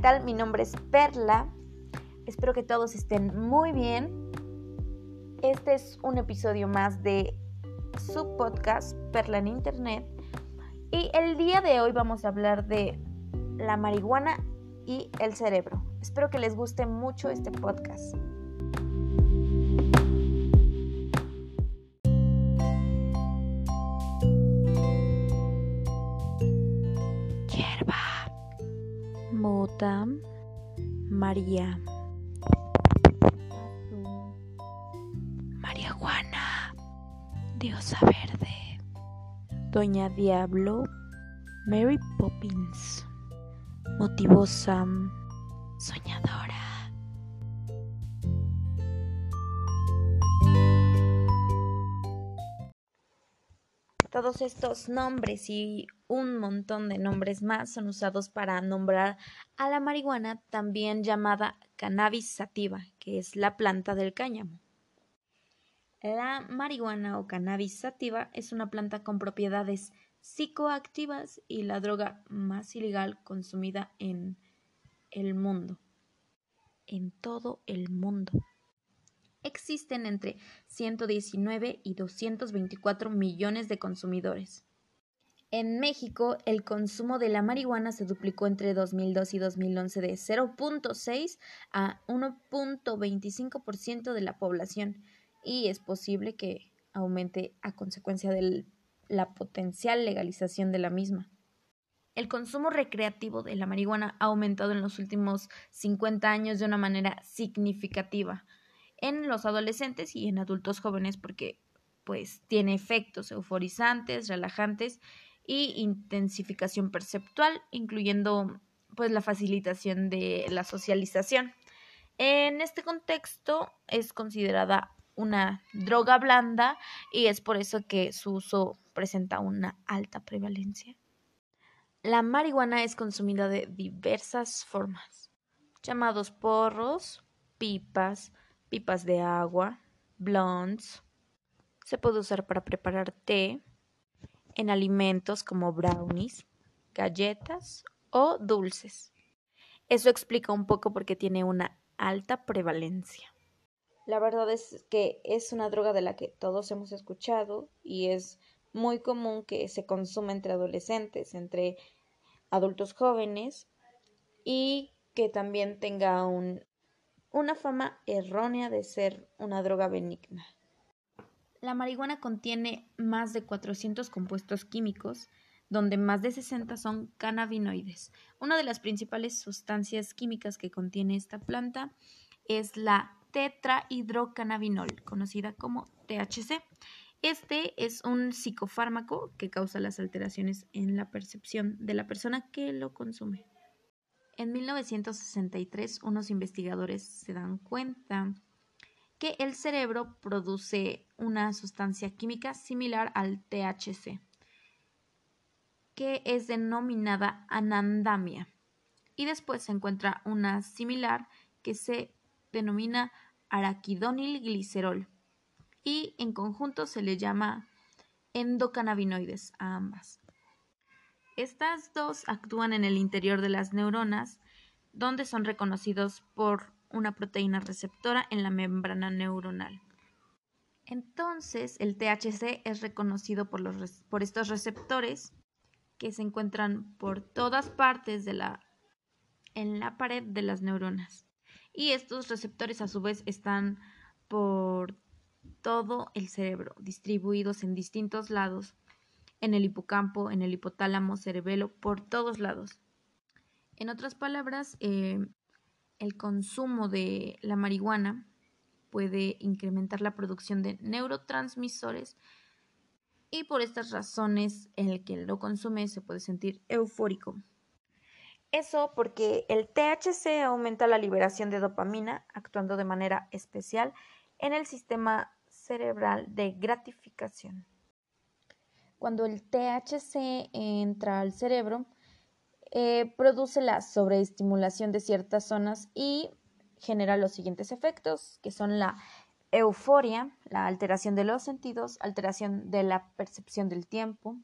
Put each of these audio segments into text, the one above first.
tal? Mi nombre es Perla. Espero que todos estén muy bien. Este es un episodio más de su podcast Perla en Internet. Y el día de hoy vamos a hablar de la marihuana y el cerebro. Espero que les guste mucho este podcast. Mota, María, María Juana, Diosa Verde, Doña Diablo, Mary Poppins, Motivosa, Soñadora. Todos estos nombres y un montón de nombres más son usados para nombrar a la marihuana, también llamada cannabis sativa, que es la planta del cáñamo. La marihuana o cannabis sativa es una planta con propiedades psicoactivas y la droga más ilegal consumida en el mundo. En todo el mundo existen entre 119 y 224 millones de consumidores. En México, el consumo de la marihuana se duplicó entre 2002 y 2011 de 0.6 a 1.25% de la población y es posible que aumente a consecuencia de la potencial legalización de la misma. El consumo recreativo de la marihuana ha aumentado en los últimos 50 años de una manera significativa, en los adolescentes y en adultos jóvenes porque pues tiene efectos euforizantes, relajantes y intensificación perceptual, incluyendo pues la facilitación de la socialización. En este contexto es considerada una droga blanda y es por eso que su uso presenta una alta prevalencia. La marihuana es consumida de diversas formas, llamados porros, pipas, pipas de agua, blondes. Se puede usar para preparar té, en alimentos como brownies, galletas o dulces. Eso explica un poco por qué tiene una alta prevalencia. La verdad es que es una droga de la que todos hemos escuchado y es muy común que se consuma entre adolescentes, entre adultos jóvenes y que también tenga un una fama errónea de ser una droga benigna. La marihuana contiene más de 400 compuestos químicos, donde más de 60 son cannabinoides. Una de las principales sustancias químicas que contiene esta planta es la tetrahidrocannabinol, conocida como THC. Este es un psicofármaco que causa las alteraciones en la percepción de la persona que lo consume. En 1963, unos investigadores se dan cuenta que el cerebro produce una sustancia química similar al THC, que es denominada anandamia. Y después se encuentra una similar que se denomina araquidonilglicerol. Y en conjunto se le llama endocannabinoides a ambas. Estas dos actúan en el interior de las neuronas, donde son reconocidos por una proteína receptora en la membrana neuronal. Entonces, el THC es reconocido por, estos receptores que se encuentran por todas partes en la pared de las neuronas. Y estos receptores a su vez están por todo el cerebro, distribuidos en distintos lados en el hipocampo, en el hipotálamo, cerebelo, por todos lados. En otras palabras, eh, el consumo de la marihuana puede incrementar la producción de neurotransmisores y por estas razones el que lo consume se puede sentir eufórico. Eso porque el THC aumenta la liberación de dopamina, actuando de manera especial en el sistema cerebral de gratificación. Cuando el THC entra al cerebro, eh, produce la sobreestimulación de ciertas zonas y genera los siguientes efectos, que son la euforia, la alteración de los sentidos, alteración de la percepción del tiempo,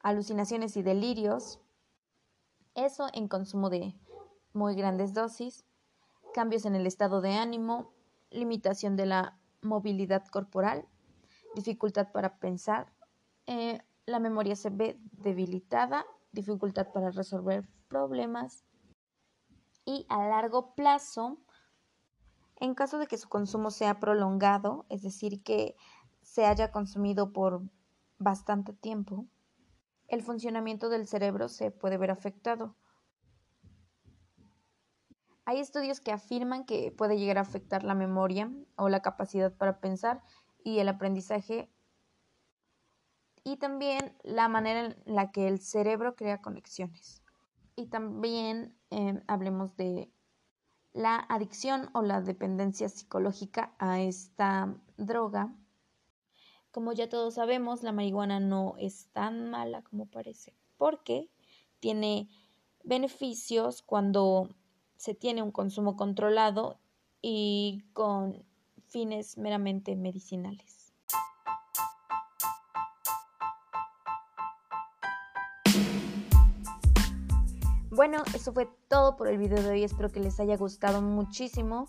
alucinaciones y delirios, Eso en consumo de muy grandes dosis, cambios en el estado de ánimo, limitación de la movilidad corporal, dificultad para pensar, eh, la memoria se ve debilitada, dificultad para resolver problemas y a largo plazo, en caso de que su consumo sea prolongado, es decir, que se haya consumido por bastante tiempo, el funcionamiento del cerebro se puede ver afectado. Hay estudios que afirman que puede llegar a afectar la memoria o la capacidad para pensar y el aprendizaje y también la manera en la que el cerebro crea conexiones. Y también em, hablemos de la adicción o la dependencia psicológica a esta droga. Como ya todos sabemos, la marihuana no es tan mala como parece, porque tiene beneficios cuando se tiene un consumo controlado y con fines meramente medicinales. Bueno, eso fue todo por el video de hoy. Espero que les haya gustado muchísimo.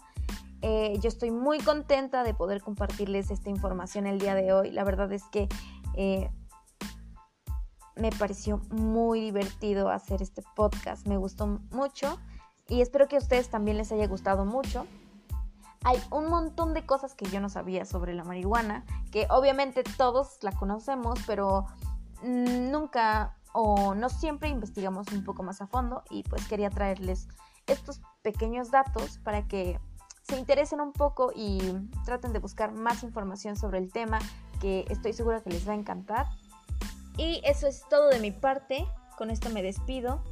Eh, yo estoy muy contenta de poder compartirles esta información el día de hoy. La verdad es que eh, me pareció muy divertido hacer este podcast. Me gustó mucho y espero que a ustedes también les haya gustado mucho. Hay un montón de cosas que yo no sabía sobre la marihuana, que obviamente todos la conocemos, pero nunca o no siempre investigamos un poco más a fondo y pues quería traerles estos pequeños datos para que se interesen un poco y traten de buscar más información sobre el tema que estoy segura que les va a encantar. Y eso es todo de mi parte, con esto me despido.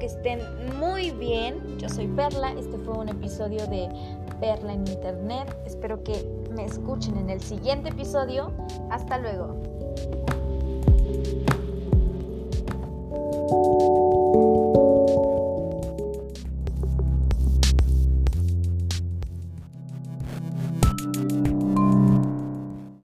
que estén muy bien. Yo soy Perla. Este fue un episodio de Perla en Internet. Espero que me escuchen en el siguiente episodio. Hasta luego.